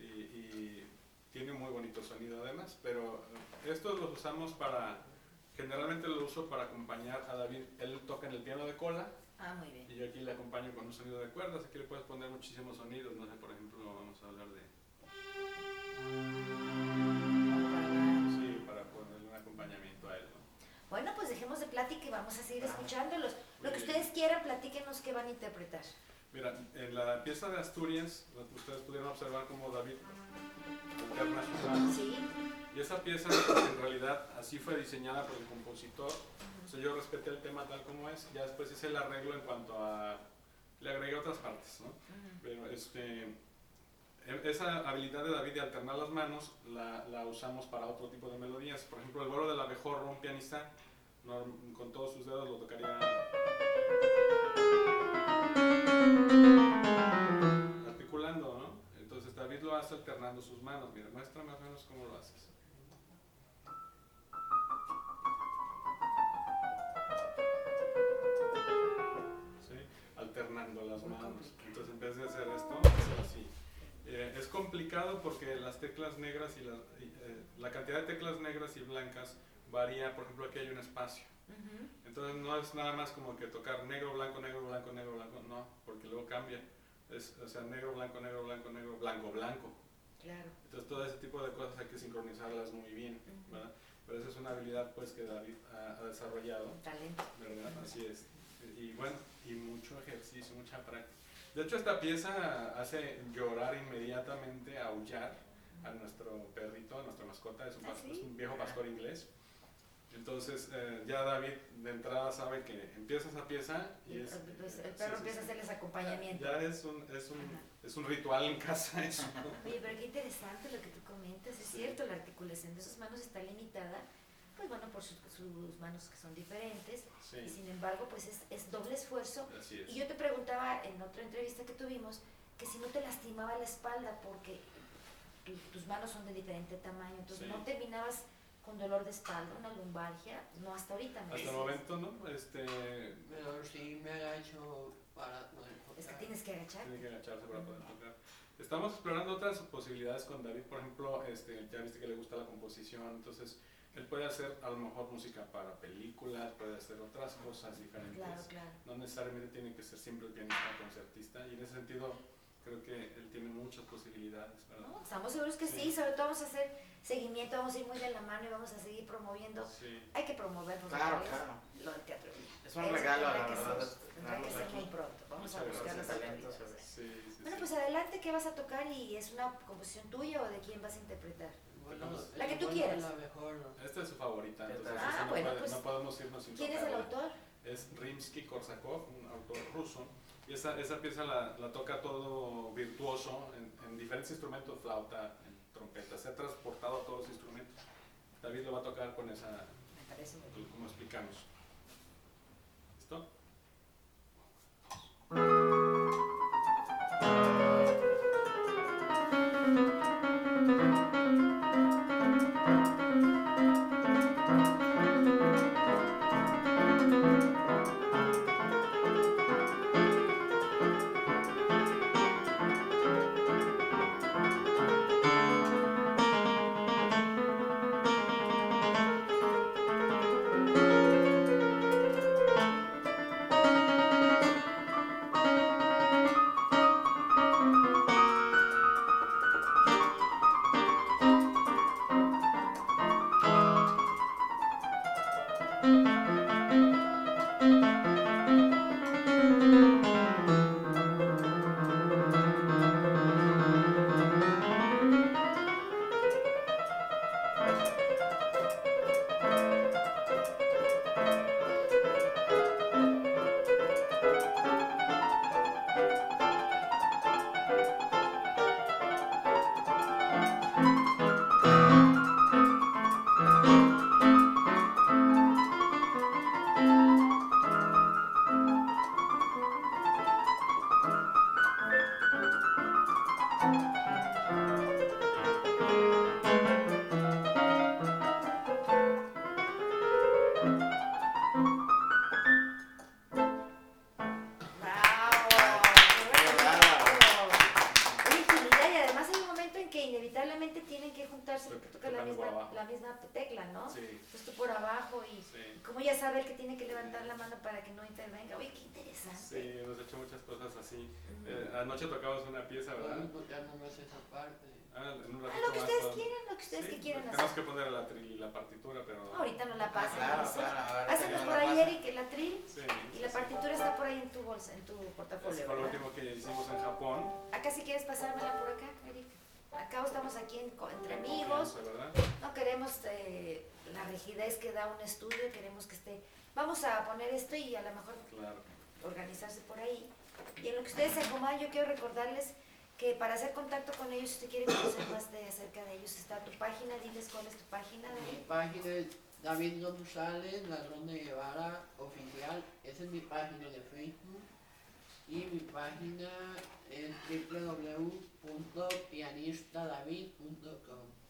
y, y, tiene un muy bonito sonido además. Pero estos los usamos para, generalmente lo uso para acompañar a David. Él toca en el piano de cola. Ah, muy bien. Y yo aquí le acompaño con un sonido de cuerdas. Aquí le puedes poner muchísimos sonidos. No sé, por ejemplo, vamos a hablar de... Bueno, pues dejemos de plática y vamos a seguir escuchándolos. Lo que ustedes quieran, platíquenos qué van a interpretar. Mira, en la pieza de Asturias, ustedes pudieron observar como David Sí. Y esa pieza en realidad así fue diseñada por el compositor. O sea, yo respeté el tema tal como es, ya después hice el arreglo en cuanto a... Le agregué otras partes, ¿no? Pero este, e, esa habilidad de David de alternar las manos la, la, usamos para otro tipo de melodías. Por ejemplo, el vuelo del abejorro, un pianista con todos sus dedos lo tocaría David lo hace alternando sus manos. Mira, muestra más o menos cómo lo haces. ejemplo, las manos. Entonces, en vez de hacer esto, hacer así. Eh, es complicado porque las teclas negras y, eh, la cantidad de teclas negras y blancas varía. Por ejemplo, aquí hay un espacio. Entonces, no es nada más como que tocar negro, blanco, negro, blanco, negro, blanco. No, porque luego cambia. Es, o sea, negro, blanco, negro, blanco, negro, blanco, blanco. Claro. Entonces, todo ese tipo de cosas hay que sincronizarlas muy bien. ¿verdad? Pero esa es una habilidad pues que David ha, desarrollado. Talento. ¿Verdad? Así es. Y bueno, y mucho ejercicio, mucha práctica. De hecho, esta pieza hace llorar inmediatamente, aullar a nuestro perrito, a nuestra mascota, es un, ¿Ah, es un viejo pastor inglés. Entonces, eh, ya David de entrada sabe que empieza esa pieza y, es, pues, el perro empieza a hacerles acompañamiento. Ya es un, es un, es un ritual en casa eso. Oye, pero qué interesante lo que tú comentas, es cierto, la articulación de sus manos está limitada, pues bueno, por sus, manos que son diferentes, y sin embargo, pues es, es doble esfuerzo. Y yo te preguntaba en otra entrevista que tuvimos, que si no te lastimaba la espalda, porque tus manos son de diferente tamaño, entonces no terminabas con dolor de espalda, una lumbalgia, no hasta ahorita. hasta el momento, ¿no? Este... Pero sí me agacho para poder tocar. Es que tienes que agachar. Tiene que agacharse para poder tocar. Estamos explorando otras posibilidades con David, por ejemplo, este, ya viste que le gusta la composición, entonces él puede hacer a lo mejor música para películas, puede hacer otras cosas diferentes. Claro, claro. No necesariamente tiene que ser siempre el pianista concertista y en ese sentido creo que él tiene muchas posibilidades. estamos seguros que sí. sobre todo vamos a hacer seguimiento, vamos a ir muy de la mano y vamos a seguir promoviendo. Hay que promover claro, claro. lo del teatro. Es un regalo, la verdad. Tendrá que ser muy pronto. Vamos a buscar los talentos. bueno, pues adelante, ¿qué vas a tocar? ¿Y es una composición tuya o de quién vas a interpretar? la que tú quieras. Esta es su favorita, entonces ah, no, bueno, pues, no, podemos irnos sin ¿Quién es el autor? Es Rimsky-Korsakov, un autor ruso. Y esa, esa pieza la, la, toca todo virtuoso en, en, diferentes instrumentos, flauta, trompeta. Se ha transportado a todos los instrumentos. David lo va a tocar con esa, como explicamos. pieza, ¿verdad? Podemos nomás esa parte. Ah, en un ah, ratito ah, lo que ustedes quieran, lo que ustedes que quieran hacer. Tenemos que poner la tril y la partitura, pero. Ahorita no la pasen. Ah, claro, por ahí, Eric, la tril. Sí, y la partitura está por ahí en tu bolsa, en tu portafolio. Es por lo último que hicimos en Japón. Acá, si quieres pasármela por acá, Eric. Acá estamos aquí en, entre amigos. No queremos eh, la rigidez que da un estudio, queremos que esté. Vamos a poner esto y a lo mejor claro. organizarse por ahí. Y en lo que ustedes se acomodan, yo quiero recordarles para hacer contacto con ellos, si usted quiere conocer más de, acerca de ellos, está tu página, diles cuál es tu página. Mi página es David González, Ladrón de Guevara Oficial, esa es mi página de Facebook. Y mi página es www.pianistadavid.com.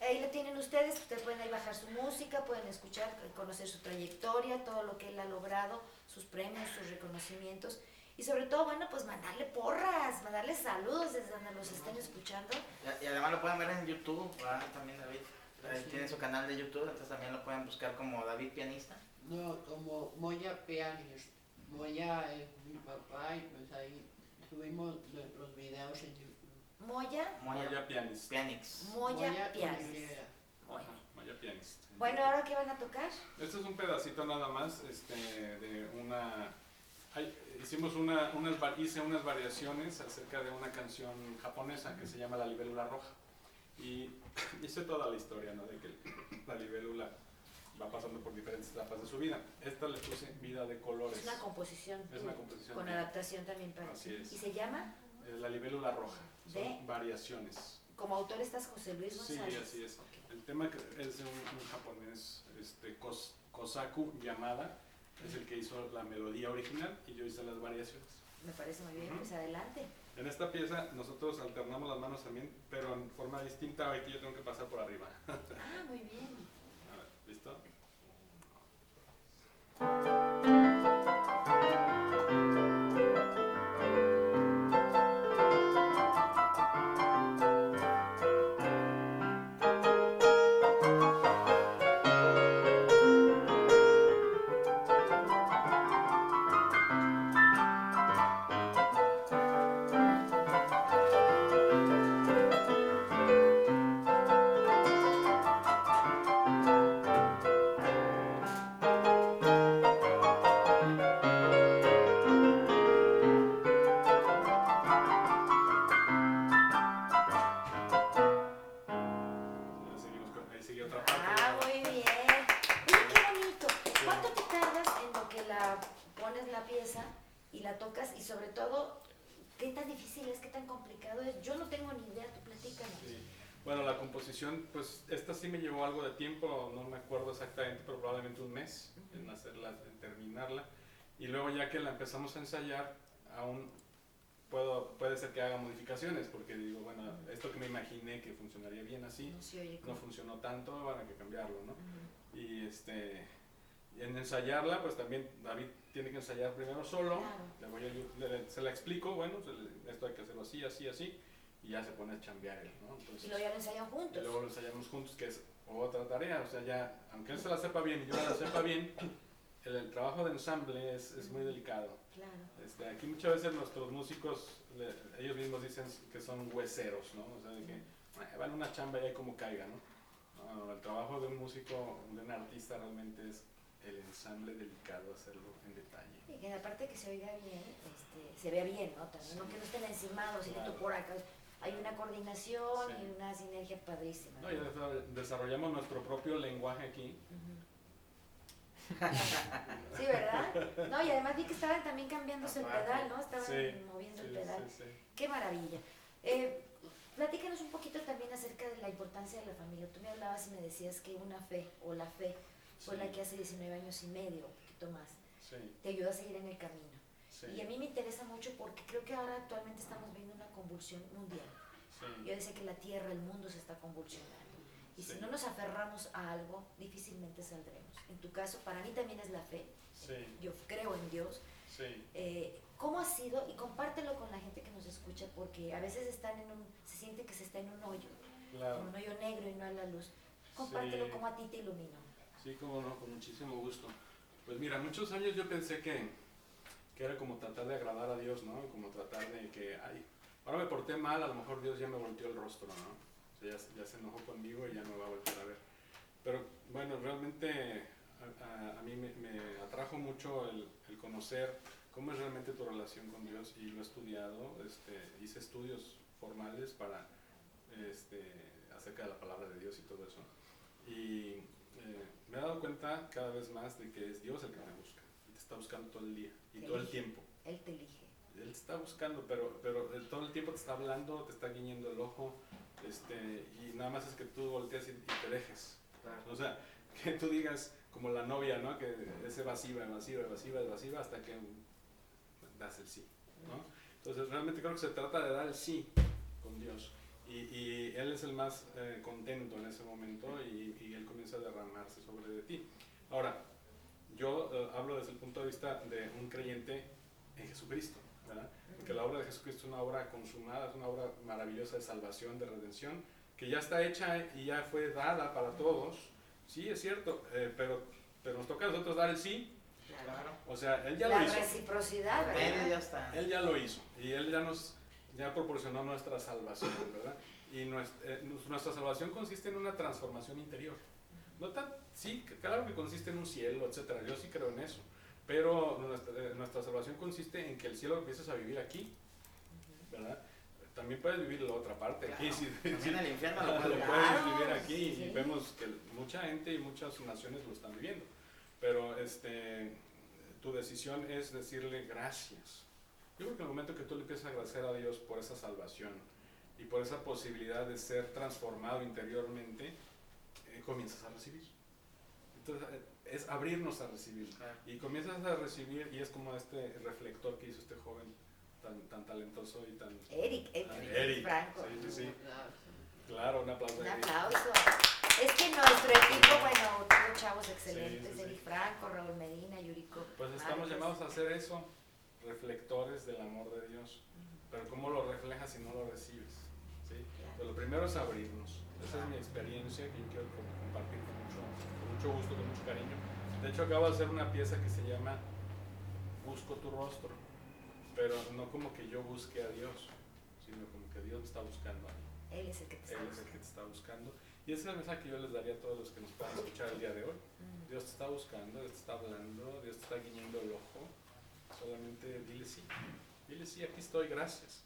Ahí lo tienen ustedes, ustedes pueden ahí bajar su música, pueden escuchar, conocer su trayectoria, todo lo que él ha logrado, sus premios, sus reconocimientos. Y sobre todo, bueno, pues mandarle porras, mandarle saludos desde donde los estén escuchando. Y, además lo pueden ver en YouTube, también David. tiene su canal de YouTube, entonces también lo pueden buscar como David Pianista. No, como Moya Pianista. Moya es mi papá y pues ahí subimos los videos en YouTube. Moya. Moya, Pianist. Pianix. Moya, Pianist. Moya Pianist. Bueno, ¿ahora qué van a tocar? Este es un pedacito nada más este, de una... hicimos una, unas, hice unas variaciones acerca de una canción japonesa que se llama La libélula roja. Y hice toda la historia, ¿no? De que la libélula va pasando por diferentes etapas de su vida. Esta le puse Vida de Colores. Es una composición. Es una composición. Con adaptación también para Así es. ¿Y se llama? La libélula roja. Son variaciones. Como autor estás José Luis González. Sí, así es. El tema es de un, japonés, este, Kosaku Yamada, es el que hizo la melodía original y yo hice las variaciones. Me parece muy bien, pues adelante. En esta pieza nosotros alternamos las manos también, pero en forma distinta, aquí yo tengo que pasar por arriba. ah, muy bien. Me llevó algo de tiempo, no me acuerdo exactamente, pero probablemente un mes en hacerla, en terminarla. Y luego ya que la empezamos a ensayar, aún puedo, puede ser que haga modificaciones, porque digo, bueno, esto que me imaginé que funcionaría bien así, no, funcionó tanto, van a que cambiarlo, ¿no? Y este, en ensayarla, pues también David tiene que ensayar primero solo, se la explico, bueno, esto hay que hacerlo así, así, así y ya se pone a chambear él, ¿no? Entonces, y luego ya lo ensayan juntos. Y luego lo ensayamos juntos, que es otra tarea, o sea, ya, aunque él se la sepa bien y yo la sepa bien, el, trabajo de ensamble es, es, muy delicado. Claro. Este, aquí muchas veces nuestros músicos, ellos mismos dicen que son hueseros, ¿no? O sea, de que van a una chamba y ahí como caiga, ¿no? ¿no? El trabajo de un músico, de un artista realmente es el ensamble delicado, hacerlo en detalle. Y que aparte que se oiga bien, este, se vea bien, ¿no? También, no que no estén encimados y tú por acá hay una coordinación y una sinergia padrísima. No, y desarrollamos nuestro propio lenguaje aquí. sí, ¿verdad? No, y además vi que estaban también cambiándose el pedal, ¿no? Estaban moviendo el pedal. Qué maravilla. Eh, platícanos un poquito también acerca de la importancia de la familia. Tú me hablabas y me decías que una fe, o la fe, fue la que hace 19 años y medio, un poquito más, te ayudó a seguir en el camino. Y a mí me interesa mucho porque creo que ahora actualmente estamos viendo una convulsión mundial. Yo decía que la Tierra, el mundo se está convulsionando. Y si no nos aferramos a algo, difícilmente saldremos. En tu caso, para mí también es la fe. Yo creo en Dios. Eh, ¿Cómo ha sido? Y compártelo con la gente que nos escucha, porque a veces están en un, se siente que se está en un hoyo, en un hoyo negro y no hay la luz. Compártelo como a ti te iluminó. Sí, como no, con muchísimo gusto. Pues mira, muchos años yo pensé que que era como tratar de agradar a Dios, ¿no? Como tratar de que, ay, ahora me porté mal, a lo mejor Dios ya me volteó el rostro, ¿no? O sea, ya, se enojó conmigo y ya me va a volver a ver. Pero bueno, realmente a, mí me, atrajo mucho el, conocer cómo es realmente tu relación con Dios y lo he estudiado, este, hice estudios formales para, este, acerca de la palabra de Dios y todo eso. Y eh, me he dado cuenta cada vez más de que es Dios el que me busca está buscando todo el día y todo el tiempo. Él te elige. Él te está buscando, pero, pero todo el tiempo te está hablando, te está guiñando el ojo, este, y nada más es que tú volteas y, te dejes. O sea, que tú digas como la novia, ¿no? Que es evasiva, evasiva, evasiva, evasiva, hasta que das el sí, ¿no? Entonces realmente creo que se trata de dar el sí con Dios. Y, y Él es el más eh, contento en ese momento y, y Él comienza a derramarse sobre de ti. Ahora, yo eh, hablo desde el punto de vista de un creyente en Jesucristo, ¿verdad? Porque la obra de Jesucristo es una obra consumada, es una obra maravillosa de salvación, de redención, que ya está hecha y ya fue dada para todos. Sí, es cierto, eh, pero, pero nos toca a nosotros dar el sí. Claro. O sea, él ya lo hizo. La reciprocidad, ¿verdad? Él ya está. Él ya lo hizo y él ya nos ya proporcionó nuestra salvación, ¿verdad? Y nuestra, eh, nuestra salvación consiste en una transformación interior. No tan, sí, claro que consiste en un cielo, etcétera. Yo sí creo en eso. Pero nuestra, nuestra salvación consiste en que el cielo empieces a vivir aquí, ¿verdad? También puedes vivir en la otra parte. aquí, sí, También el infierno lo, puedes, vivir aquí y vemos que mucha gente y muchas naciones lo están viviendo. Pero este, tu decisión es decirle gracias. Yo creo que en el momento que tú le empiezas a agradecer a Dios por esa salvación y por esa posibilidad de ser transformado interiormente, eh, comienzas a recibir. Entonces, eh, es abrirnos a recibir. Y comienzas a recibir, y es como este reflector que hizo este joven tan, tan talentoso y tan... Eric, ah, Eric, Franco. Sí, sí, sí. Claro, un aplauso. Un aplauso. Es que nuestro equipo, bueno, tuvo chavos excelentes, Eric Franco, Raúl Medina, Yuriko. Pues estamos llamados a hacer eso, reflectores del amor de Dios. Pero ¿cómo lo reflejas si no lo recibes? ¿Sí? Pues lo primero es abrirnos. Esa es mi experiencia que yo quiero compartir con mucho, con mucho gusto, con mucho cariño. De hecho, acabo de hacer una pieza que se llama Busco tu rostro, pero no como que yo busque a Dios, sino como que Dios me está buscando a mí. Él es el que te está, Él es el que te está buscando. Y esa es la mensaje que yo les daría a todos los que nos puedan escuchar el día de hoy. Mm. Dios te está buscando, Dios te está hablando, Dios te está guiñando el ojo. Solamente dile sí. Dile sí, aquí estoy, gracias.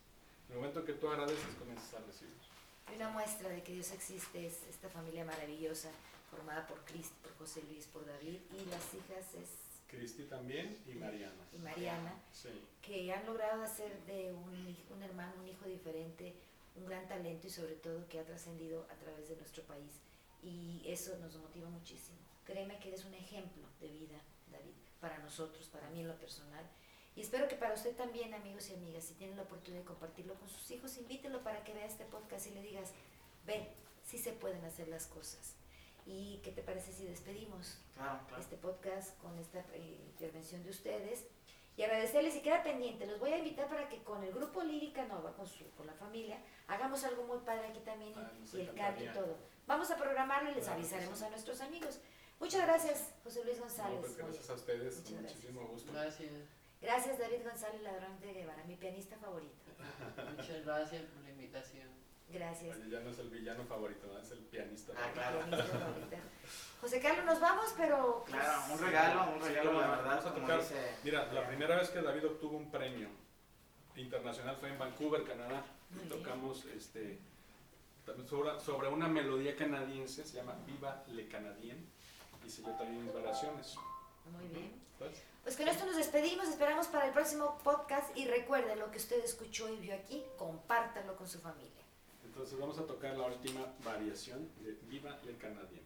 En el momento que tú agradeces, comienzas a recibir. Una muestra de que Dios existe es esta familia maravillosa formada por Cristi, por José Luis, por David y las hijas es... Cristi también y Mariana. Y Mariana, que han logrado hacer de un, un hermano, un hijo diferente, un gran talento y sobre todo que ha trascendido a través de nuestro país. Y eso nos motiva muchísimo. Créeme que eres un ejemplo de vida, David, para nosotros, para mí en lo personal. Y espero que para usted también, amigos y amigas, si tienen la oportunidad de compartirlo con sus hijos, invítelo para que vea este podcast y le digas, ve, sí se pueden hacer las cosas. ¿Y qué te parece si despedimos este podcast con esta eh, intervención de ustedes? y agradecerles y queda pendiente. Los voy a invitar para que con el grupo Lírica Nova, con, su, con la familia, hagamos algo muy padre aquí también ah, y el canto y todo. Vamos a programarlo y les avisaremos a nuestros amigos. Muchas gracias, José Luis González. Pues gracias a ustedes, muchísimo gusto. Gracias. Gracias, David González Ladrón de Guevara, mi pianista favorito. Muchas gracias por la invitación. Gracias. ya no es el villano favorito, es el pianista. Ah, claro. José Carlos, nos vamos, pero... Pues, claro, un regalo, un regalo de verdad. Mira, la primera vez que David obtuvo un premio internacional fue en Vancouver, Canadá. tocamos este, sobre, sobre, una melodía canadiense, se llama Viva le Canadien, y se dio también mis variaciones. Muy bien. Pues, pues con esto nos despedimos, esperamos para el próximo podcast y recuerde lo que usted escuchó y vio aquí, compártalo con su familia. Entonces vamos a tocar la última variación de Viva le Canadien.